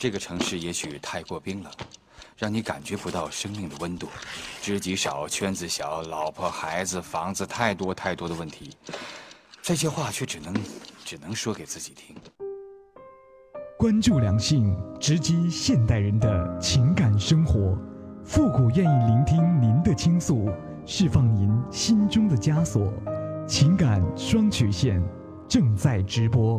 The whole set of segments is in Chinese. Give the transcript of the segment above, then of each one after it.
这个城市也许太过冰冷，让你感觉不到生命的温度。知己少，圈子小，老婆孩子房子太多太多的问题，这些话却只能只能说给自己听。关注良性，直击现代人的情感生活。复古愿意聆听您的倾诉，释放您心中的枷锁。情感双曲线正在直播。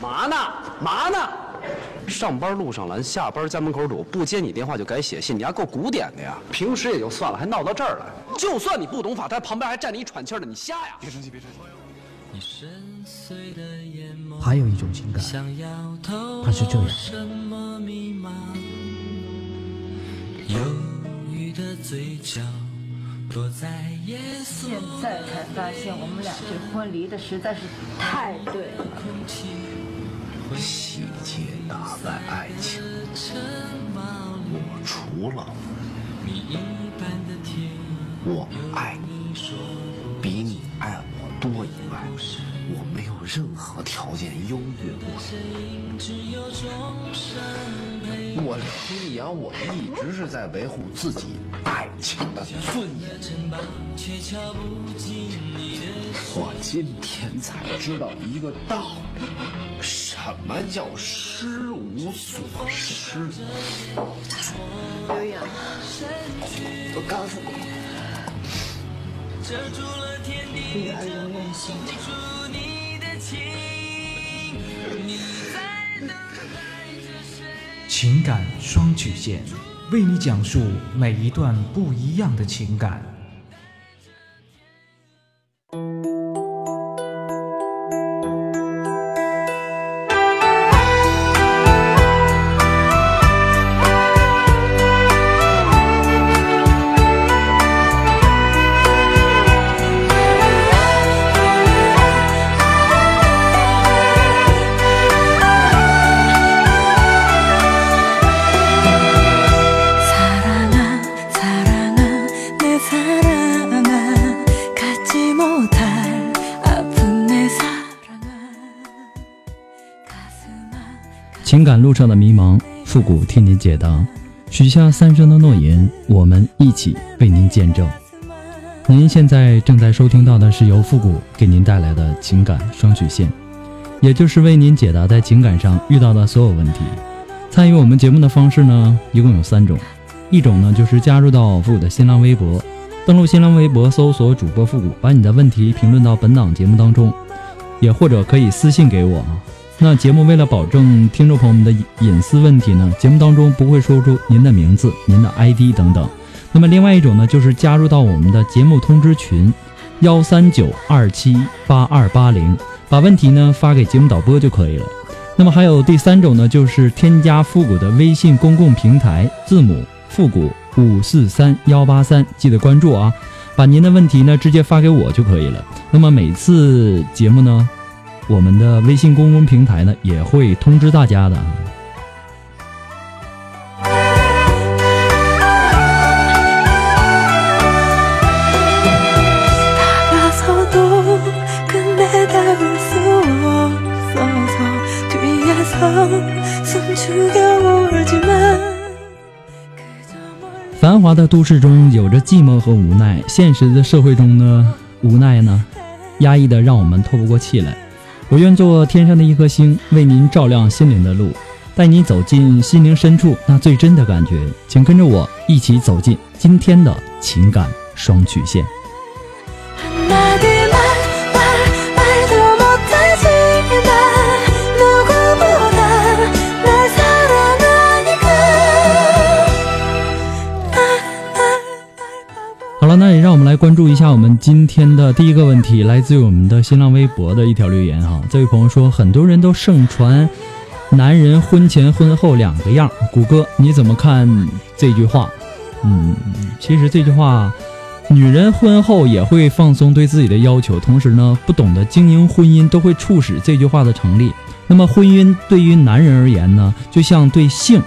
嘛呢？嘛呢？上班路上拦，下班家门口堵，不接你电话就改写信，你还够古典的呀！平时也就算了，还闹到这儿来。就算你不懂法，他旁边还站着一喘气的，你瞎呀？别生气，别生气。还有一种情感，它是这样。现在才发现，我们俩这婚离的实在是太对了。细节打败爱情，我除了我爱你比你爱我多以外，我没有任何条件优越过。我李阳，我一直是在维护自己爱情的尊严。我今天才知道一个道理，什么叫失无所失。刘洋，我告诉你，遮住了天地，遮住你的情。你在等待着谁？情感双曲线，为你讲述每一段不一样的情感。情感路上的迷茫，复古替您解答。许下三生的诺言，我们一起为您见证。您现在正在收听到的是由复古给您带来的情感双曲线，也就是为您解答在情感上遇到的所有问题。参与我们节目的方式呢，一共有三种。一种呢，就是加入到复古的新浪微博，登录新浪微博搜索主播复古，把你的问题评论到本档节目当中，也或者可以私信给我。那节目为了保证听众朋友们的隐私问题呢，节目当中不会说出您的名字、您的 ID 等等。那么另外一种呢，就是加入到我们的节目通知群，幺三九二七八二八零，把问题呢发给节目导播就可以了。那么还有第三种呢，就是添加复古的微信公共平台，字母复古五四三幺八三，记得关注啊，把您的问题呢直接发给我就可以了。那么每次节目呢。我们的微信公共平台呢，也会通知大家的。繁华的都市中有着寂寞和无奈，现实的社会中呢，无奈呢，压抑的让我们透不过气来。我愿做天上的一颗星，为您照亮心灵的路，带你走进心灵深处那最真的感觉。请跟着我一起走进今天的情感双曲线。好了，那也让我们来关注一下我们今天的第一个问题，来自于我们的新浪微博的一条留言哈。这位朋友说，很多人都盛传男人婚前婚后两个样，谷歌你怎么看这句话？嗯，其实这句话女人婚后也会放松对自己的要求，同时呢，不懂得经营婚姻，都会促使这句话的成立。那么，婚姻对于男人而言呢，就像对性，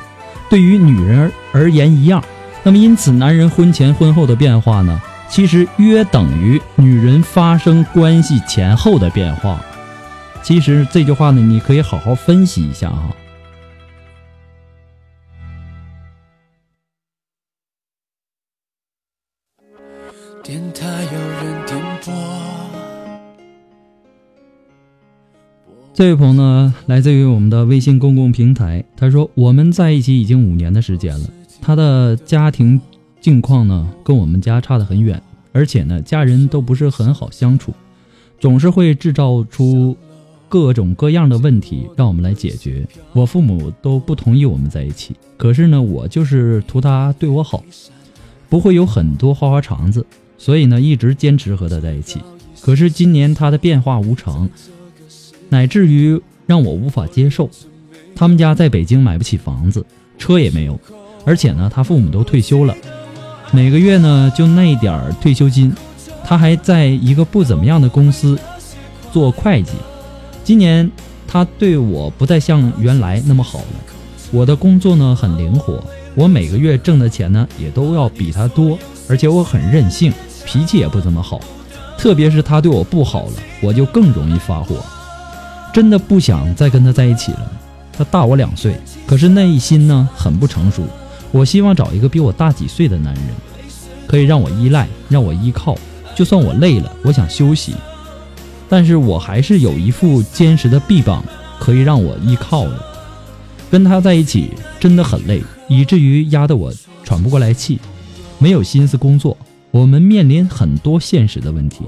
对于女人而言一样。那么，因此，男人婚前婚后的变化呢，其实约等于女人发生关系前后的变化。其实这句话呢，你可以好好分析一下啊。电台有人点播。这位朋友呢，来自于我们的微信公共平台。他说：“我们在一起已经五年的时间了，他的家庭境况呢，跟我们家差得很远，而且呢，家人都不是很好相处，总是会制造出各种各样的问题让我们来解决。我父母都不同意我们在一起，可是呢，我就是图他对我好，不会有很多花花肠子。”所以呢，一直坚持和他在一起。可是今年他的变化无常，乃至于让我无法接受。他们家在北京买不起房子，车也没有，而且呢，他父母都退休了，每个月呢就那一点儿退休金。他还在一个不怎么样的公司做会计。今年他对我不再像原来那么好了。我的工作呢很灵活，我每个月挣的钱呢也都要比他多，而且我很任性。脾气也不怎么好，特别是他对我不好了，我就更容易发火，真的不想再跟他在一起了。他大我两岁，可是内心呢很不成熟。我希望找一个比我大几岁的男人，可以让我依赖，让我依靠。就算我累了，我想休息，但是我还是有一副坚实的臂膀可以让我依靠的。跟他在一起真的很累，以至于压得我喘不过来气，没有心思工作。我们面临很多现实的问题，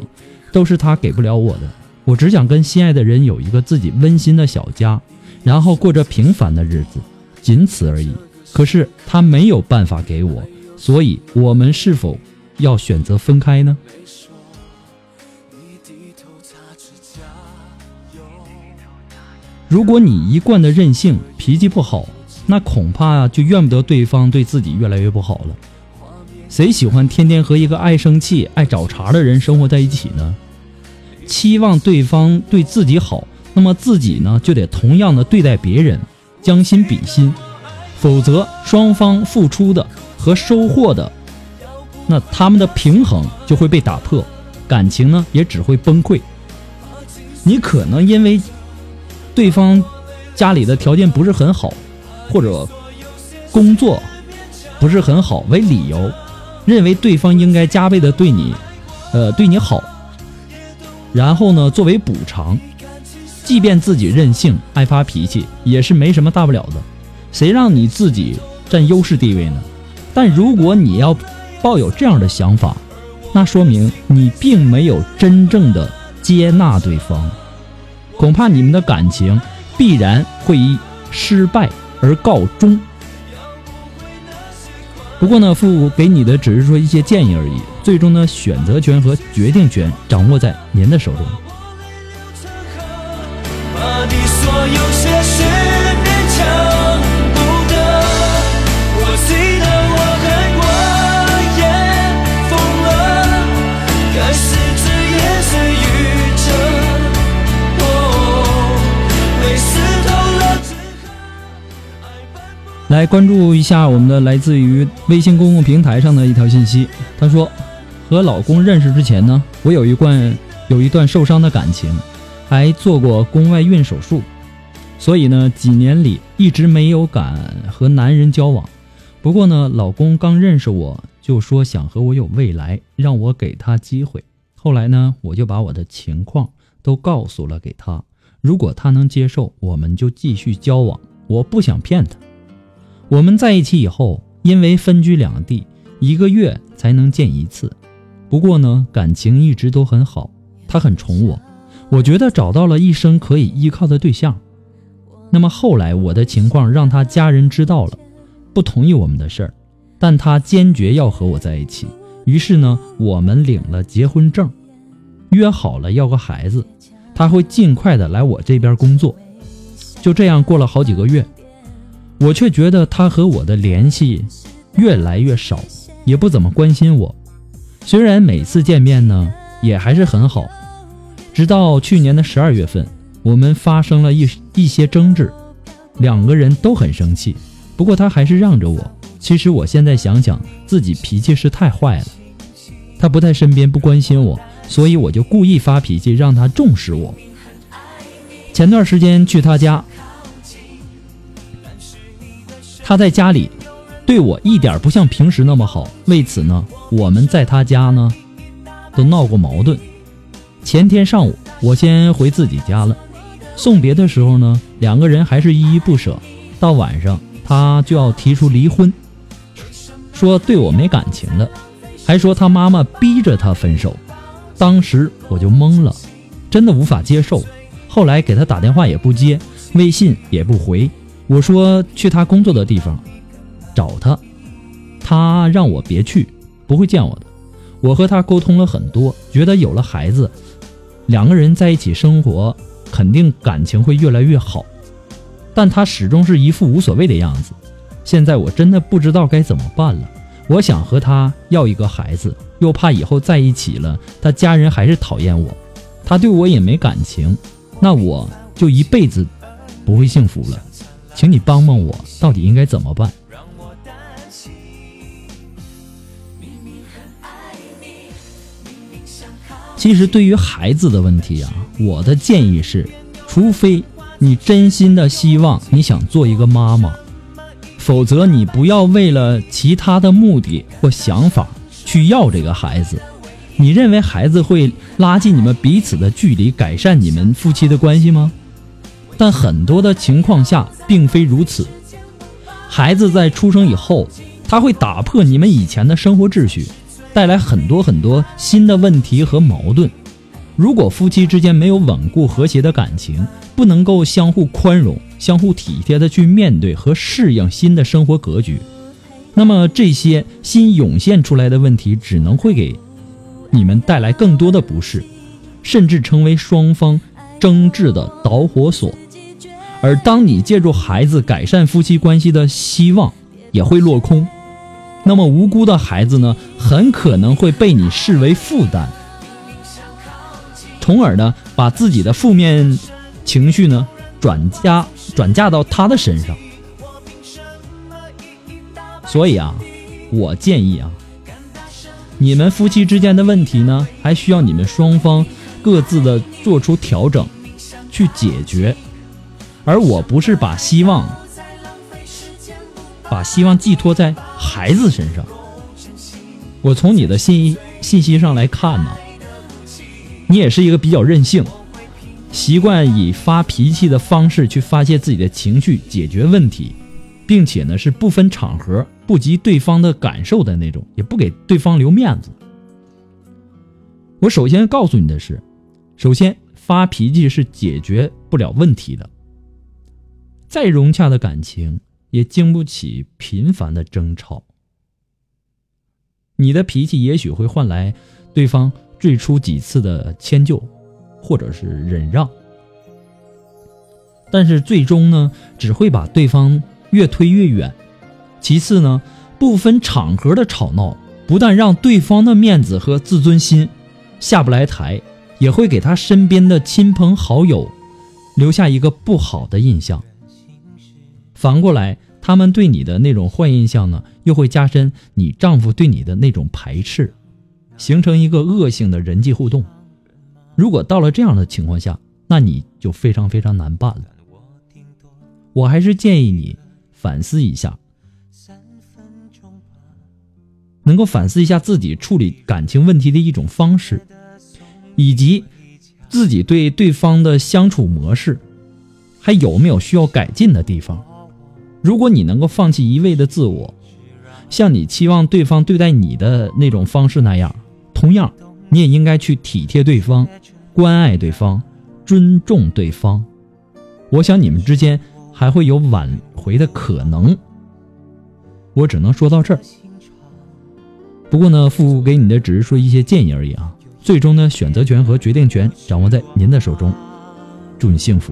都是他给不了我的。我只想跟心爱的人有一个自己温馨的小家，然后过着平凡的日子，仅此而已。可是他没有办法给我，所以我们是否要选择分开呢？如果你一贯的任性，脾气不好，那恐怕就怨不得对方对自己越来越不好了。谁喜欢天天和一个爱生气、爱找茬的人生活在一起呢？期望对方对自己好，那么自己呢就得同样的对待别人，将心比心，否则双方付出的和收获的，那他们的平衡就会被打破，感情呢也只会崩溃。你可能因为对方家里的条件不是很好，或者工作不是很好为理由。认为对方应该加倍的对你，呃，对你好。然后呢，作为补偿，即便自己任性爱发脾气，也是没什么大不了的。谁让你自己占优势地位呢？但如果你要抱有这样的想法，那说明你并没有真正的接纳对方，恐怕你们的感情必然会以失败而告终。不过呢，父母给你的只是说一些建议而已，最终呢，选择权和决定权掌握在您的手中。来关注一下我们的来自于微信公共平台上的一条信息。她说，和老公认识之前呢，我有一段有一段受伤的感情，还做过宫外孕手术，所以呢，几年里一直没有敢和男人交往。不过呢，老公刚认识我就说想和我有未来，让我给他机会。后来呢，我就把我的情况都告诉了给他，如果他能接受，我们就继续交往。我不想骗他。我们在一起以后，因为分居两地，一个月才能见一次。不过呢，感情一直都很好，他很宠我，我觉得找到了一生可以依靠的对象。那么后来我的情况让他家人知道了，不同意我们的事儿，但他坚决要和我在一起。于是呢，我们领了结婚证，约好了要个孩子，他会尽快的来我这边工作。就这样过了好几个月。我却觉得他和我的联系越来越少，也不怎么关心我。虽然每次见面呢也还是很好，直到去年的十二月份，我们发生了一一些争执，两个人都很生气。不过他还是让着我。其实我现在想想，自己脾气是太坏了。他不在身边，不关心我，所以我就故意发脾气，让他重视我。前段时间去他家，他在家里对我一点不像平时那么好。为此呢，我们在他家呢都闹过矛盾。前天上午，我先回自己家了。送别的时候呢，两个人还是依依不舍。到晚上，他就要提出离婚，说对我没感情了，还说他妈妈逼着他分手。当时我就懵了，真的无法接受。后来给他打电话也不接，微信也不回。我说去他工作的地方找他，他让我别去，不会见我的。我和他沟通了很多，觉得有了孩子，两个人在一起生活，肯定感情会越来越好。但他始终是一副无所谓的样子。现在我真的不知道该怎么办了。我想和他要一个孩子，又怕以后在一起了，他家人还是讨厌我，他对我也没感情。那我就一辈子不会幸福了，请你帮帮我，到底应该怎么办？其实对于孩子的问题啊，我的建议是，除非你真心的希望你想做一个妈妈，否则你不要为了其他的目的或想法去要这个孩子。你认为孩子会拉近你们彼此的距离，改善你们夫妻的关系吗？但很多的情况下并非如此。孩子在出生以后，他会打破你们以前的生活秩序，带来很多很多新的问题和矛盾。如果夫妻之间没有稳固和谐的感情，不能够相互宽容、相互体贴的去面对和适应新的生活格局，那么这些新涌现出来的问题只能会给。你们带来更多的不适，甚至成为双方争执的导火索。而当你借助孩子改善夫妻关系的希望也会落空，那么无辜的孩子呢，很可能会被你视为负担，从而呢，把自己的负面情绪呢转嫁转嫁到他的身上。所以啊，我建议啊。你们夫妻之间的问题呢，还需要你们双方各自的做出调整，去解决。而我不是把希望把希望寄托在孩子身上。我从你的信信息上来看呢，你也是一个比较任性，习惯以发脾气的方式去发泄自己的情绪，解决问题。并且呢，是不分场合、不及对方的感受的那种，也不给对方留面子。我首先告诉你的是，首先发脾气是解决不了问题的。再融洽的感情也经不起频繁的争吵。你的脾气也许会换来对方最初几次的迁就，或者是忍让，但是最终呢，只会把对方。越推越远。其次呢，不分场合的吵闹，不但让对方的面子和自尊心下不来台，也会给他身边的亲朋好友留下一个不好的印象。反过来，他们对你的那种坏印象呢，又会加深你丈夫对你的那种排斥，形成一个恶性的人际互动。如果到了这样的情况下，那你就非常非常难办了。我还是建议你。反思一下，能够反思一下自己处理感情问题的一种方式，以及自己对对方的相处模式，还有没有需要改进的地方？如果你能够放弃一味的自我，像你期望对方对待你的那种方式那样，同样，你也应该去体贴对方，关爱对方，尊重对方。我想你们之间。还会有挽回的可能，我只能说到这儿。不过呢，父给你的只是说一些建议而已啊，最终呢，选择权和决定权掌握在您的手中。祝你幸福。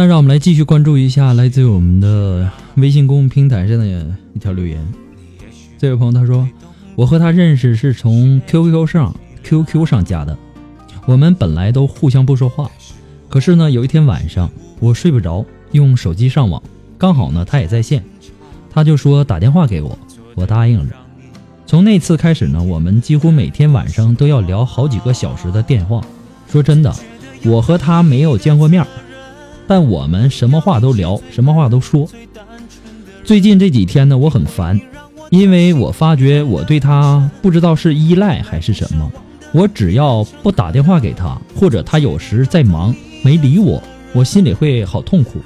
那让我们来继续关注一下来自于我们的微信公众平台上的一条留言。这位朋友他说：“我和他认识是从 QQ 上 QQ 上加的，我们本来都互相不说话，可是呢，有一天晚上我睡不着，用手机上网，刚好呢他也在线，他就说打电话给我，我答应了。从那次开始呢，我们几乎每天晚上都要聊好几个小时的电话。说真的，我和他没有见过面。”但我们什么话都聊，什么话都说。最近这几天呢，我很烦，因为我发觉我对他不知道是依赖还是什么。我只要不打电话给他，或者他有时在忙没理我，我心里会好痛苦。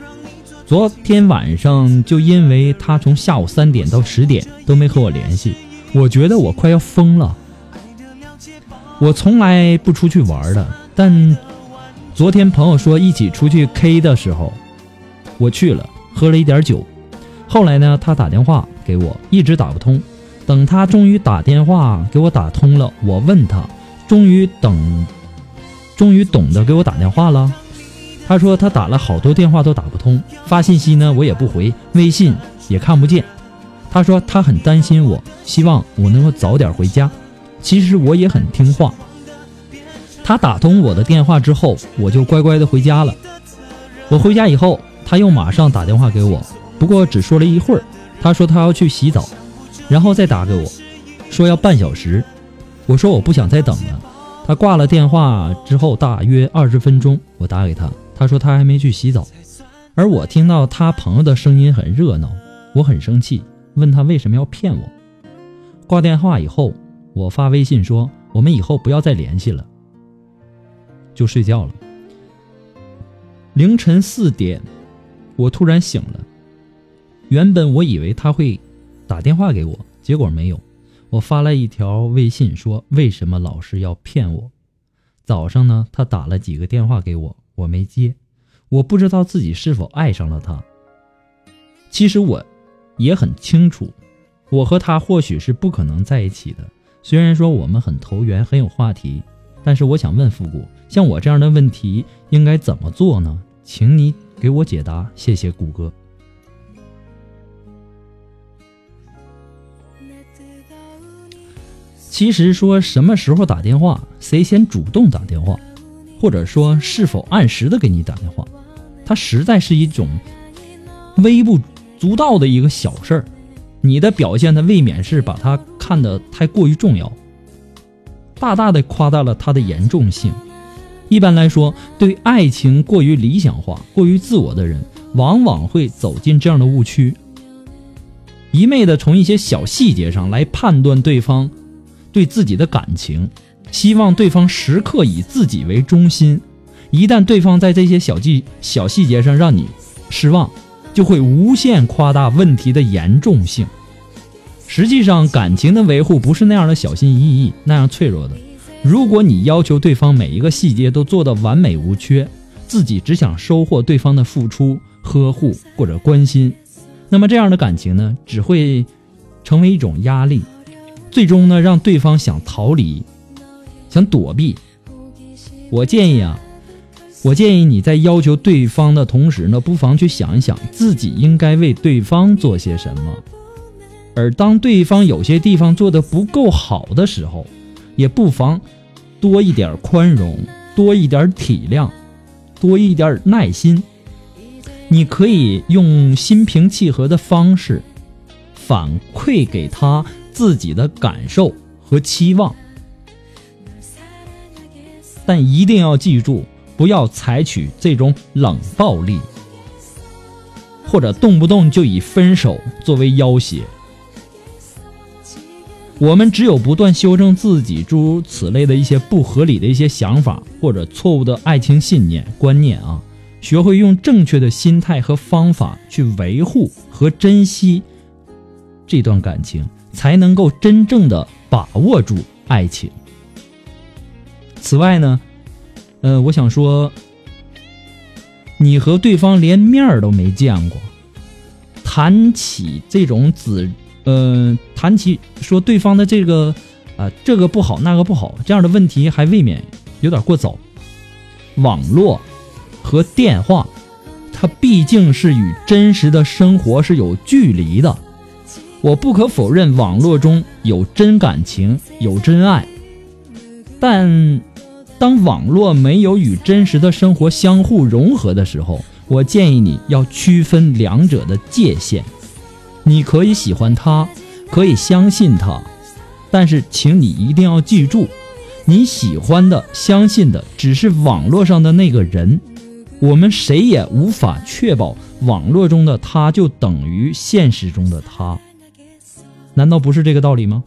昨天晚上就因为他从下午三点到十点都没和我联系，我觉得我快要疯了。我从来不出去玩的，但。昨天朋友说一起出去 K 的时候，我去了，喝了一点酒。后来呢，他打电话给我，一直打不通。等他终于打电话给我打通了，我问他，终于等，终于懂得给我打电话了。他说他打了好多电话都打不通，发信息呢我也不回，微信也看不见。他说他很担心我，希望我能够早点回家。其实我也很听话。他打通我的电话之后，我就乖乖的回家了。我回家以后，他又马上打电话给我，不过只说了一会儿。他说他要去洗澡，然后再打给我，说要半小时。我说我不想再等了。他挂了电话之后，大约二十分钟，我打给他，他说他还没去洗澡。而我听到他朋友的声音很热闹，我很生气，问他为什么要骗我。挂电话以后，我发微信说我们以后不要再联系了。就睡觉了。凌晨四点，我突然醒了。原本我以为他会打电话给我，结果没有。我发了一条微信说：“为什么老是要骗我？”早上呢，他打了几个电话给我，我没接。我不知道自己是否爱上了他。其实我也很清楚，我和他或许是不可能在一起的。虽然说我们很投缘，很有话题。但是我想问复古，像我这样的问题应该怎么做呢？请你给我解答，谢谢谷歌。其实说什么时候打电话，谁先主动打电话，或者说是否按时的给你打电话，它实在是一种微不足道的一个小事儿，你的表现呢未免是把它看得太过于重要。大大的夸大了它的严重性。一般来说，对爱情过于理想化、过于自我的人，往往会走进这样的误区，一昧的从一些小细节上来判断对方对自己的感情，希望对方时刻以自己为中心。一旦对方在这些小细小细节上让你失望，就会无限夸大问题的严重性。实际上，感情的维护不是那样的小心翼翼、那样脆弱的。如果你要求对方每一个细节都做得完美无缺，自己只想收获对方的付出、呵护或者关心，那么这样的感情呢，只会成为一种压力，最终呢，让对方想逃离、想躲避。我建议啊，我建议你在要求对方的同时呢，不妨去想一想自己应该为对方做些什么。而当对方有些地方做得不够好的时候，也不妨多一点宽容，多一点体谅，多一点耐心。你可以用心平气和的方式反馈给他自己的感受和期望，但一定要记住，不要采取这种冷暴力，或者动不动就以分手作为要挟。我们只有不断修正自己诸如此类的一些不合理的一些想法或者错误的爱情信念观念啊，学会用正确的心态和方法去维护和珍惜这段感情，才能够真正的把握住爱情。此外呢，呃，我想说，你和对方连面儿都没见过，谈起这种子，呃，谈起说对方的这个啊、这个不好那个不好这样的问题，还未免有点过早。网络和电话，它毕竟是与真实的生活是有距离的。我不可否认，网络中有真感情，有真爱，但当网络没有与真实的生活相互融合的时候，我建议你要区分两者的界限。你可以喜欢他，可以相信他，但是请你一定要记住，你喜欢的、相信的只是网络上的那个人。我们谁也无法确保网络中的他就等于现实中的他，难道不是这个道理吗？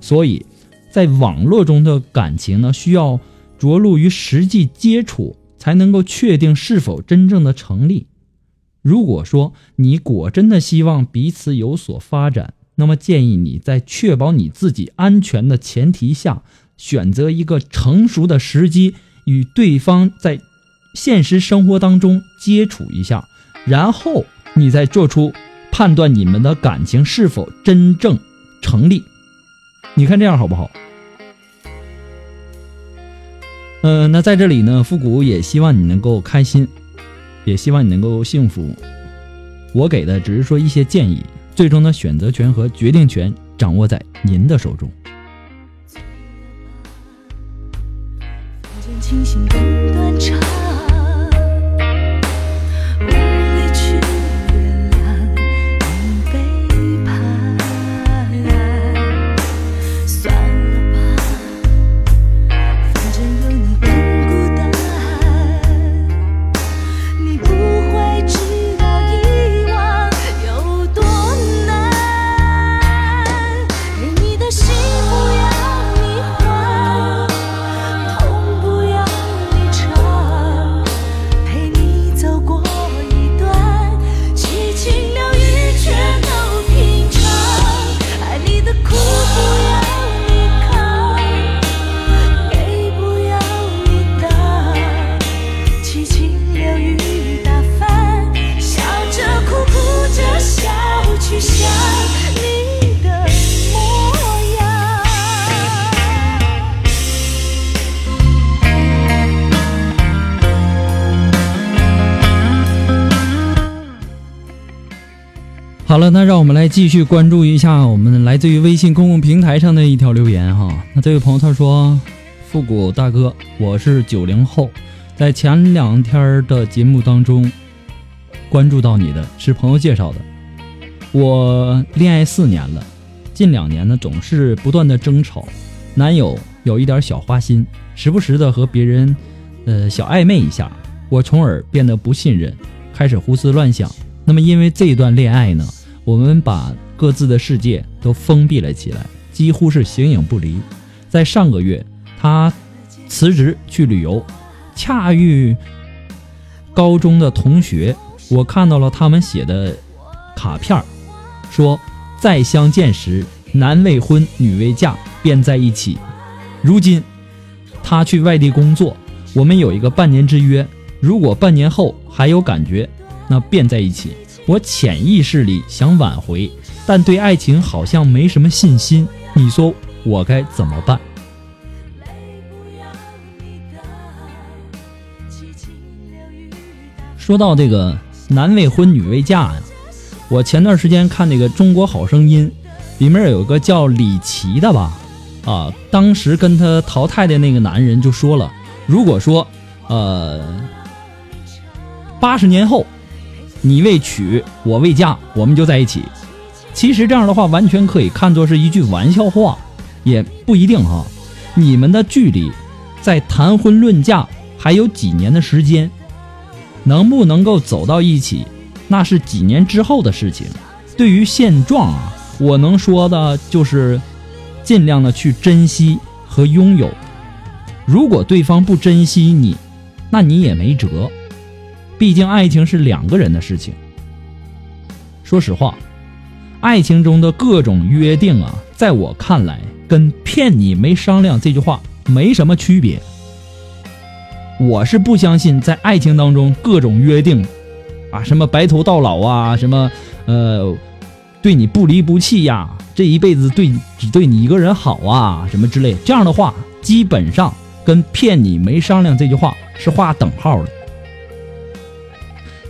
所以，在网络中的感情呢，需要着陆于实际接触，才能够确定是否真正的成立。如果说你果真的希望彼此有所发展，那么建议你在确保你自己安全的前提下，选择一个成熟的时机，与对方在现实生活当中接触一下，然后你再做出判断你们的感情是否真正成立。你看这样好不好？嗯、那在这里呢，复古也希望你能够开心，也希望你能够幸福。我给的只是说一些建议，最终的选择权和决定权掌握在您的手中。清醒更断肠，好了，那让我们来继续关注一下我们来自于微信公共平台上的一条留言哈。那这位朋友他说：“复古大哥，我是九零后，在前两天的节目当中关注到你的，是朋友介绍的。我恋爱四年了，近两年呢总是不断的争吵，男友有一点小花心，时不时的和别人呃小暧昧一下，我从而变得不信任，开始胡思乱想。那么因为这一段恋爱呢，我们把各自的世界都封闭了起来，几乎是形影不离。在上个月，他辞职去旅游，恰遇高中的同学，我看到了他们写的卡片，说再相见时，男未婚女未嫁，便在一起。如今他去外地工作，我们有一个半年之约，如果半年后还有感觉，那便在一起。我潜意识里想挽回，但对爱情好像没什么信心。你说我该怎么办？说到这个男未婚女未嫁呀，我前段时间看那个《中国好声音》，里面有个叫李琦的吧，啊，当时跟他淘汰的那个男人就说了，如果说，呃，八十年后你未娶我未嫁，我们就在一起。其实这样的话，完全可以看作是一句玩笑话，也不一定哈。你们的距离，在谈婚论嫁还有几年的时间，能不能够走到一起，那是几年之后的事情。对于现状啊，我能说的就是尽量的去珍惜和拥有。如果对方不珍惜你，那你也没辙。毕竟爱情是两个人的事情。说实话，爱情中的各种约定啊，在我看来，跟“骗你没商量”这句话没什么区别。我是不相信在爱情当中各种约定，啊，什么白头到老啊，什么呃，对你不离不弃呀，这一辈子对只对你一个人好啊，什么之类这样的话，基本上跟“骗你没商量”这句话是划等号的。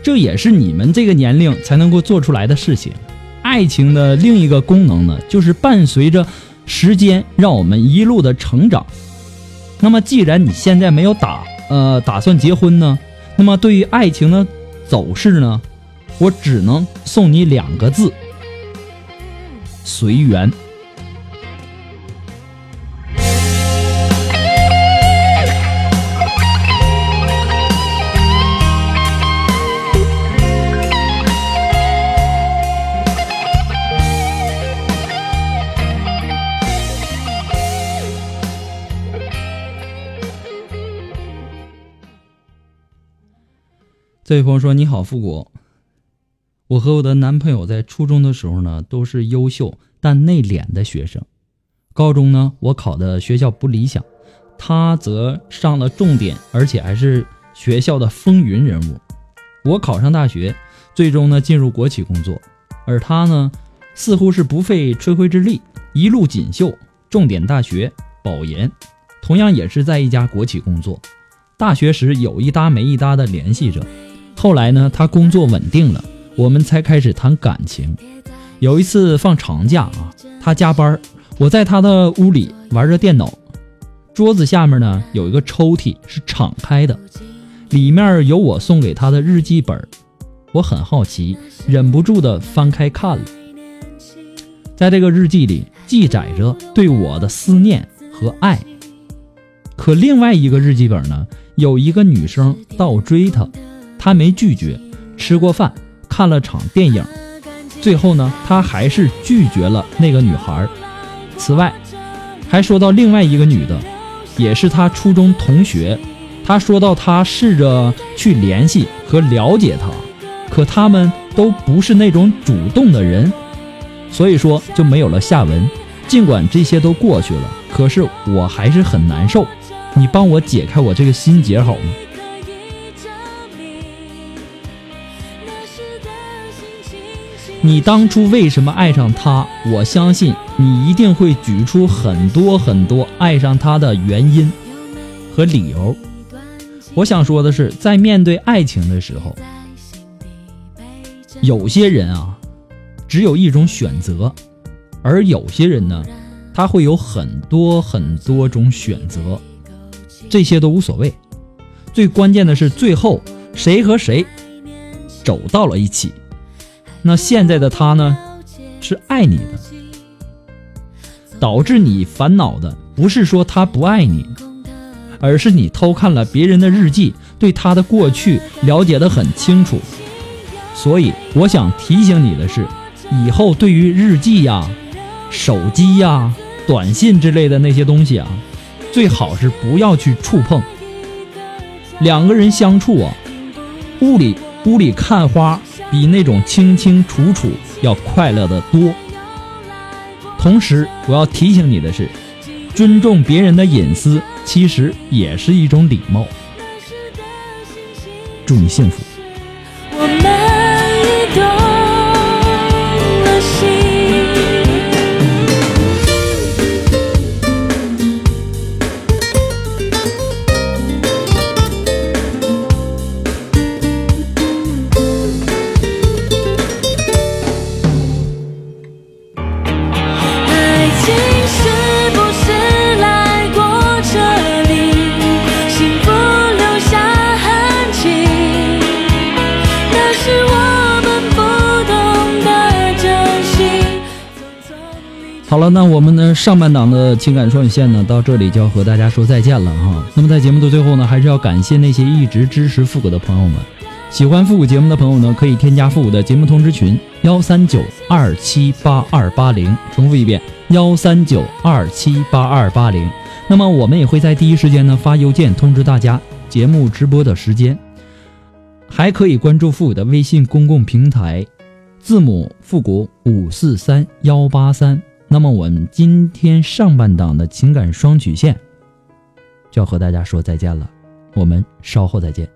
这也是你们这个年龄才能够做出来的事情。爱情的另一个功能呢，就是伴随着时间，让我们一路的成长。那么，既然你现在没有打呃打算结婚呢，那么对于爱情的走势呢，我只能送你两个字：随缘。这位朋友说：“你好，复古。我和我的男朋友在初中的时候呢，都是优秀但内敛的学生。高中呢，我考的学校不理想，他则上了重点，而且还是学校的风云人物。我考上大学，最终呢进入国企工作，而他呢，似乎是不费吹灰之力，一路锦绣，重点大学保研，同样也是在一家国企工作。大学时有一搭没一搭的联系着。”后来呢，他工作稳定了，我们才开始谈感情。有一次放长假啊，他加班，我在他的屋里玩着电脑，桌子下面呢有一个抽屉是敞开的，里面有我送给他的日记本。我很好奇，忍不住的翻开看了。在这个日记里记载着对我的思念和爱。可另外一个日记本呢，有一个女生倒追他。他没拒绝，吃过饭，看了场电影，最后呢，他还是拒绝了那个女孩。此外，还说到另外一个女的，也是他初中同学。他说到他试着去联系和了解她，可他们都不是那种主动的人，所以说就没有了下文。尽管这些都过去了，可是我还是很难受。你帮我解开我这个心结好吗？你当初为什么爱上他？我相信你一定会举出很多很多爱上他的原因和理由。我想说的是，在面对爱情的时候，有些人啊，只有一种选择，而有些人呢，他会有很多很多种选择，这些都无所谓。最关键的是，最后谁和谁走到了一起。那现在的他呢，是爱你的，导致你烦恼的不是说他不爱你，而是你偷看了别人的日记，对他的过去了解的很清楚。所以我想提醒你的是，以后对于日记呀、手机呀、短信之类的那些东西啊，最好是不要去触碰。两个人相处啊，屋里屋里看花。比那种清清楚楚要快乐的多。同时，我要提醒你的是，尊重别人的隐私，其实也是一种礼貌。祝你幸福。好了，那我们的上半档的情感双语线呢，到这里就要和大家说再见了哈。那么在节目的最后呢，还是要感谢那些一直支持复古的朋友们。喜欢复古节目的朋友呢，可以添加复古的节目通知群幺三九二七八二八零，重复一遍幺三九二七八二八零。那么我们也会在第一时间呢发邮件通知大家节目直播的时间，还可以关注复古的微信公共平台，字母复古五四三幺八三。那么我们今天上半档的情感双曲线就要和大家说再见了，我们稍后再见。